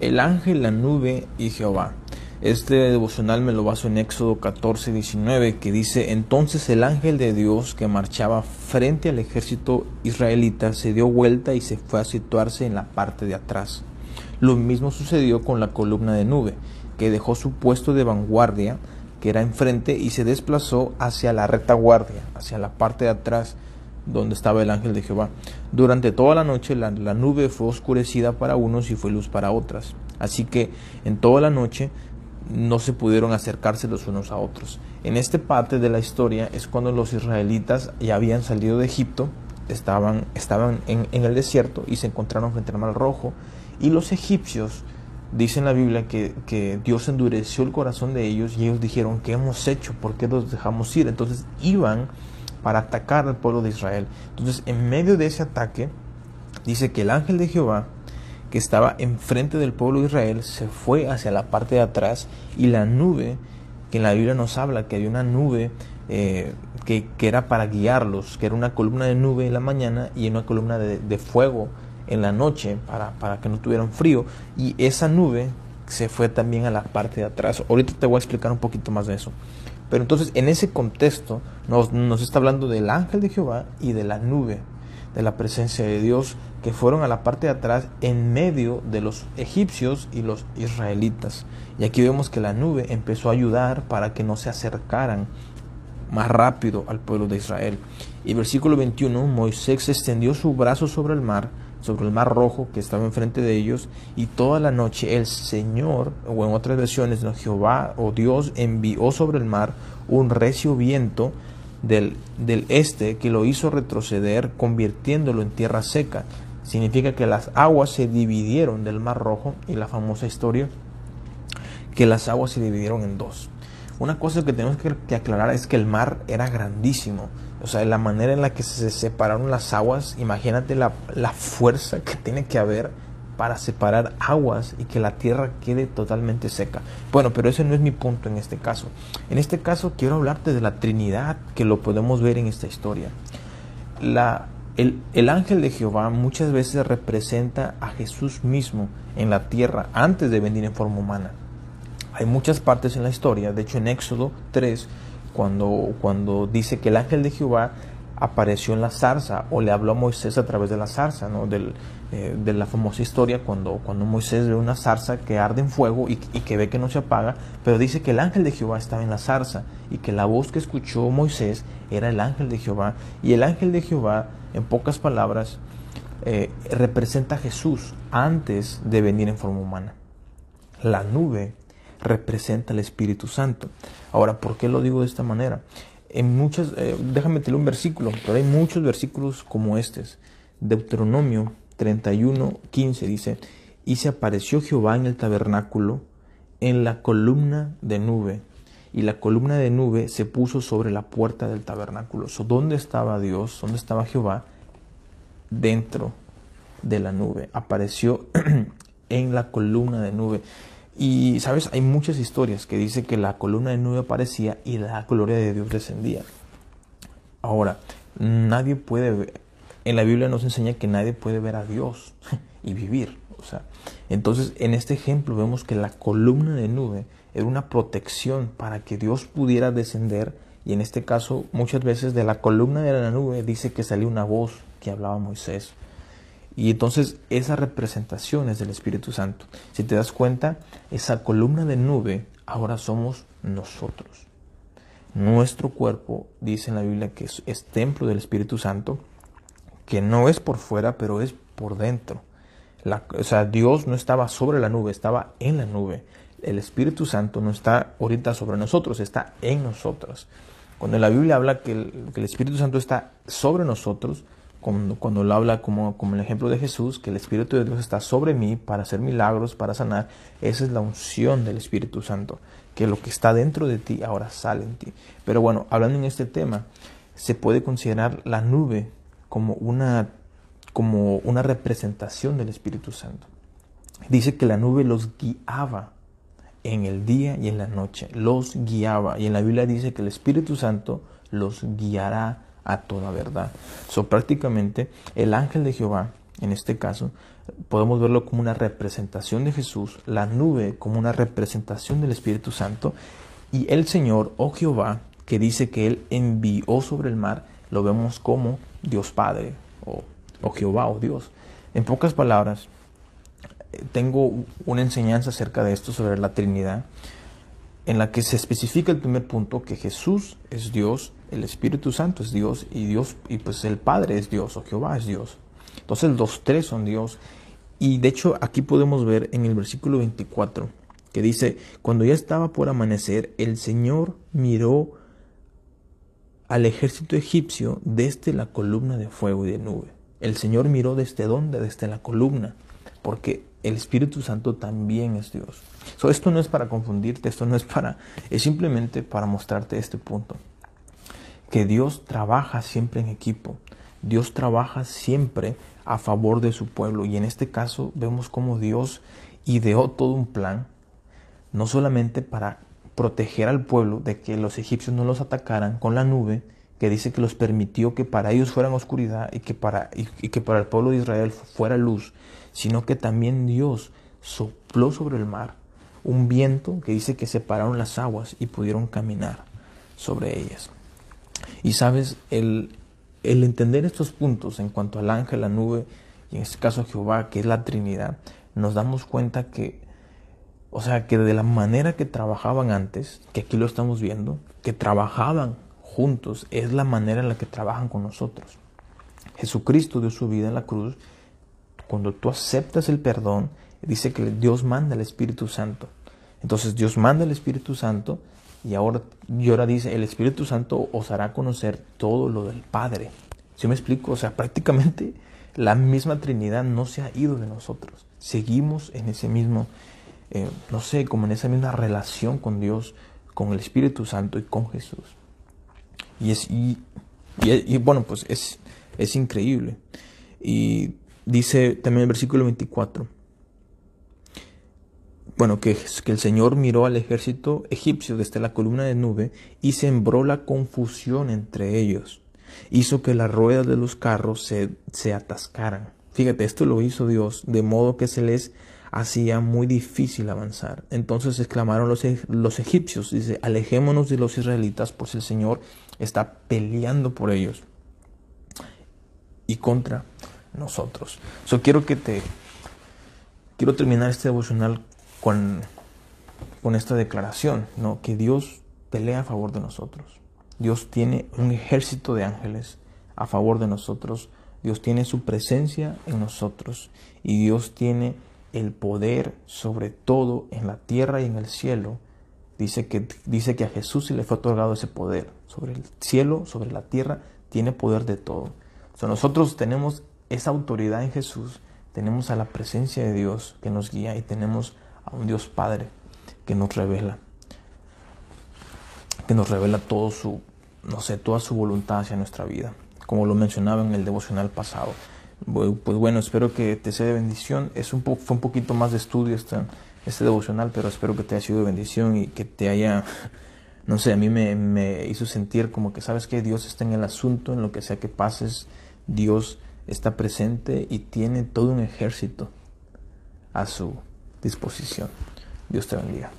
El ángel, la nube y Jehová. Este devocional me lo baso en Éxodo 14, 19, que dice, entonces el ángel de Dios que marchaba frente al ejército israelita se dio vuelta y se fue a situarse en la parte de atrás. Lo mismo sucedió con la columna de nube, que dejó su puesto de vanguardia, era enfrente, y se desplazó hacia la retaguardia, hacia la parte de atrás, donde estaba el ángel de Jehová. Durante toda la noche la, la, nube fue oscurecida para unos y fue luz para otras. Así que en toda la noche no se pudieron acercarse los unos a otros. En este parte de la historia es cuando los israelitas ya habían salido de Egipto, estaban, estaban en, en el desierto y se encontraron frente al Mar Rojo. Y los egipcios, dice en la Biblia que, que, Dios endureció el corazón de ellos y ellos dijeron, ¿qué hemos hecho? ¿Por qué los dejamos ir? Entonces iban para atacar al pueblo de Israel. Entonces, en medio de ese ataque, dice que el ángel de Jehová, que estaba enfrente del pueblo de Israel, se fue hacia la parte de atrás y la nube, que en la Biblia nos habla que había una nube eh, que, que, era para guiarlos, que era una columna de nube en la mañana y una columna de, de fuego en la noche para, para que no tuvieran frío. Y esa nube se fue también a la parte de atrás. Ahorita te voy a explicar un poquito más de eso. Pero entonces en ese contexto nos, nos, está hablando del ángel de Jehová y de la nube, de la presencia de Dios, que fueron a la parte de atrás en medio de los egipcios y los israelitas. Y aquí vemos que la nube empezó a ayudar para que no se acercaran más rápido al pueblo de Israel. Y versículo 21, Moisés extendió su brazo sobre el mar, sobre el mar rojo que estaba enfrente de ellos, y toda la noche el Señor, o en otras versiones, ¿no? Jehová o Dios envió sobre el mar un recio viento del, del este que lo hizo retroceder, convirtiéndolo en tierra seca. Significa que las aguas se dividieron del mar rojo, y la famosa historia, que las aguas se dividieron en dos. Una cosa que tenemos que, aclarar es que el mar era grandísimo. O sea, la manera en la que se separaron las aguas, imagínate la, la, fuerza que tiene que haber para separar aguas y que la tierra quede totalmente seca. Bueno, pero ese no es mi punto en este caso. En este caso quiero hablarte de la Trinidad, que lo podemos ver en esta historia. El, el ángel de Jehová muchas veces representa a Jesús mismo en la tierra antes de venir en forma humana. Hay muchas partes en la historia, de hecho en Éxodo 3, cuando, cuando dice que el ángel de Jehová apareció en la zarza o le habló a Moisés a través de la zarza, ¿no? Del, eh, de la famosa historia cuando, cuando Moisés ve una zarza que arde en fuego y, que ve que no se apaga, pero dice que el ángel de Jehová estaba en la zarza y que la voz que escuchó Moisés era el ángel de Jehová y el ángel de Jehová, en pocas palabras, eh, representa a Jesús antes de venir en forma humana. La nube representa al Espíritu Santo. Ahora, ¿por qué lo digo de esta manera? En muchas, eh, déjame tener un versículo, pero hay muchos versículos como estos. Deuteronomio 31, 15 dice, y se apareció Jehová en el tabernáculo en la columna de nube, y la columna de nube se puso sobre la puerta del tabernáculo. So, ¿Dónde estaba Dios? ¿Dónde estaba Jehová? Dentro de la nube. Apareció en la columna de nube. Y, ¿sabes? Hay muchas historias que dice que la columna de nube aparecía y la gloria de Dios descendía. Ahora, nadie puede ver, en la Biblia nos enseña que nadie puede ver a Dios y vivir. O sea, entonces, en este ejemplo vemos que la columna de nube era una protección para que Dios pudiera descender. Y en este caso, muchas veces de la columna de la nube dice que salió una voz que hablaba Moisés. Y entonces esa representación es del Espíritu Santo. Si te das cuenta, esa columna de nube ahora somos nosotros. Nuestro cuerpo, dice en la Biblia, que es, templo del Espíritu Santo, que no es por fuera, pero es por dentro. La, o sea, Dios no estaba sobre la nube, estaba en la nube. El Espíritu Santo no está ahorita sobre nosotros, está en nosotros. Cuando la Biblia habla que el Espíritu Santo está sobre nosotros, cuando, cuando lo habla como, como el ejemplo de Jesús, que el Espíritu de Dios está sobre mí para hacer milagros, para sanar, esa es la unción del Espíritu Santo, que lo que está dentro de ti ahora sale en ti. Pero bueno, hablando en este tema, se puede considerar la nube como una, como una representación del Espíritu Santo. Dice que la nube los guiaba en el día y en la noche, los guiaba. Y en la Biblia dice que el Espíritu Santo los guiará a toda verdad. So, prácticamente el ángel de Jehová, en este caso, podemos verlo como una representación de Jesús, la nube como una representación del Espíritu Santo y el Señor, oh Jehová, que dice que Él envió sobre el mar, lo vemos como Dios Padre o, o Jehová o Dios. En pocas palabras, tengo una enseñanza acerca de esto sobre la Trinidad, en la que se especifica el primer punto que Jesús es Dios, el Espíritu Santo es Dios y Dios y pues el Padre es Dios o Jehová es Dios. Entonces los tres son Dios y de hecho aquí podemos ver en el versículo 24 que dice, cuando ya estaba por amanecer, el Señor miró al ejército egipcio desde la columna de fuego y de nube. El Señor miró desde dónde? Desde la columna, porque el Espíritu Santo también es Dios. esto no es para confundirte, esto no es para, es simplemente para mostrarte este punto. Que Dios trabaja siempre en equipo. Dios trabaja siempre a favor de su pueblo. Y en este caso vemos cómo Dios ideó todo un plan, no solamente para proteger al pueblo de que los egipcios no los atacaran con la nube, que dice que los permitió que para ellos fueran oscuridad y que para, y que para el pueblo de Israel fuera luz, sino que también Dios sopló sobre el mar un viento que dice que separaron las aguas y pudieron caminar sobre ellas. Y sabes, el, el entender estos puntos en cuanto al ángel, la nube y en este caso Jehová, que es la Trinidad, nos damos cuenta que, o sea, que de la manera que trabajaban antes, que aquí lo estamos viendo, que trabajaban juntos, es la manera en la que trabajan con nosotros. Jesucristo dio su vida en la cruz cuando tú aceptas el perdón, dice que Dios manda el Espíritu Santo. Entonces Dios manda el Espíritu Santo y ahora, ahora dice, el Espíritu Santo os hará conocer todo lo del Padre. ¿Sí me explico? O sea, prácticamente la misma Trinidad no se ha ido de nosotros. Seguimos en ese mismo, eh, no sé, como en esa misma relación con Dios, con el Espíritu Santo y con Jesús. Y es, y, y bueno, pues es, es increíble. Y Dice también el versículo 24. Bueno, que, que, el Señor miró al ejército egipcio desde la columna de nube y sembró la confusión entre ellos. Hizo que las ruedas de los carros se, se atascaran. Fíjate, esto lo hizo Dios, de modo que se les hacía muy difícil avanzar. Entonces exclamaron los, e, los egipcios, dice, alejémonos de los israelitas, pues el Señor está peleando por ellos y contra nosotros. So, quiero que te quiero terminar este devocional con, con esta declaración, ¿no? Que Dios pelea a favor de nosotros. Dios tiene un ejército de ángeles a favor de nosotros. Dios tiene su presencia en nosotros y Dios tiene el poder sobre todo en la tierra y en el cielo. Dice que, dice que a Jesús se le fue otorgado ese poder sobre el cielo, sobre la tierra, tiene poder de todo. So, nosotros tenemos esa autoridad en Jesús, tenemos a la presencia de Dios que nos guía y tenemos a un Dios Padre que nos revela, que nos revela todo su, no sé, toda su voluntad hacia nuestra vida, como lo mencionaba en el devocional pasado. Pues bueno, espero que te sea de bendición. Es un fue un poquito más de estudio este, este devocional, pero espero que te haya sido de bendición y que te haya, no sé, a mí me, me hizo sentir como que sabes que Dios está en el asunto, en lo que sea que pases, Dios está presente y tiene todo un ejército a su disposición. Dios te bendiga.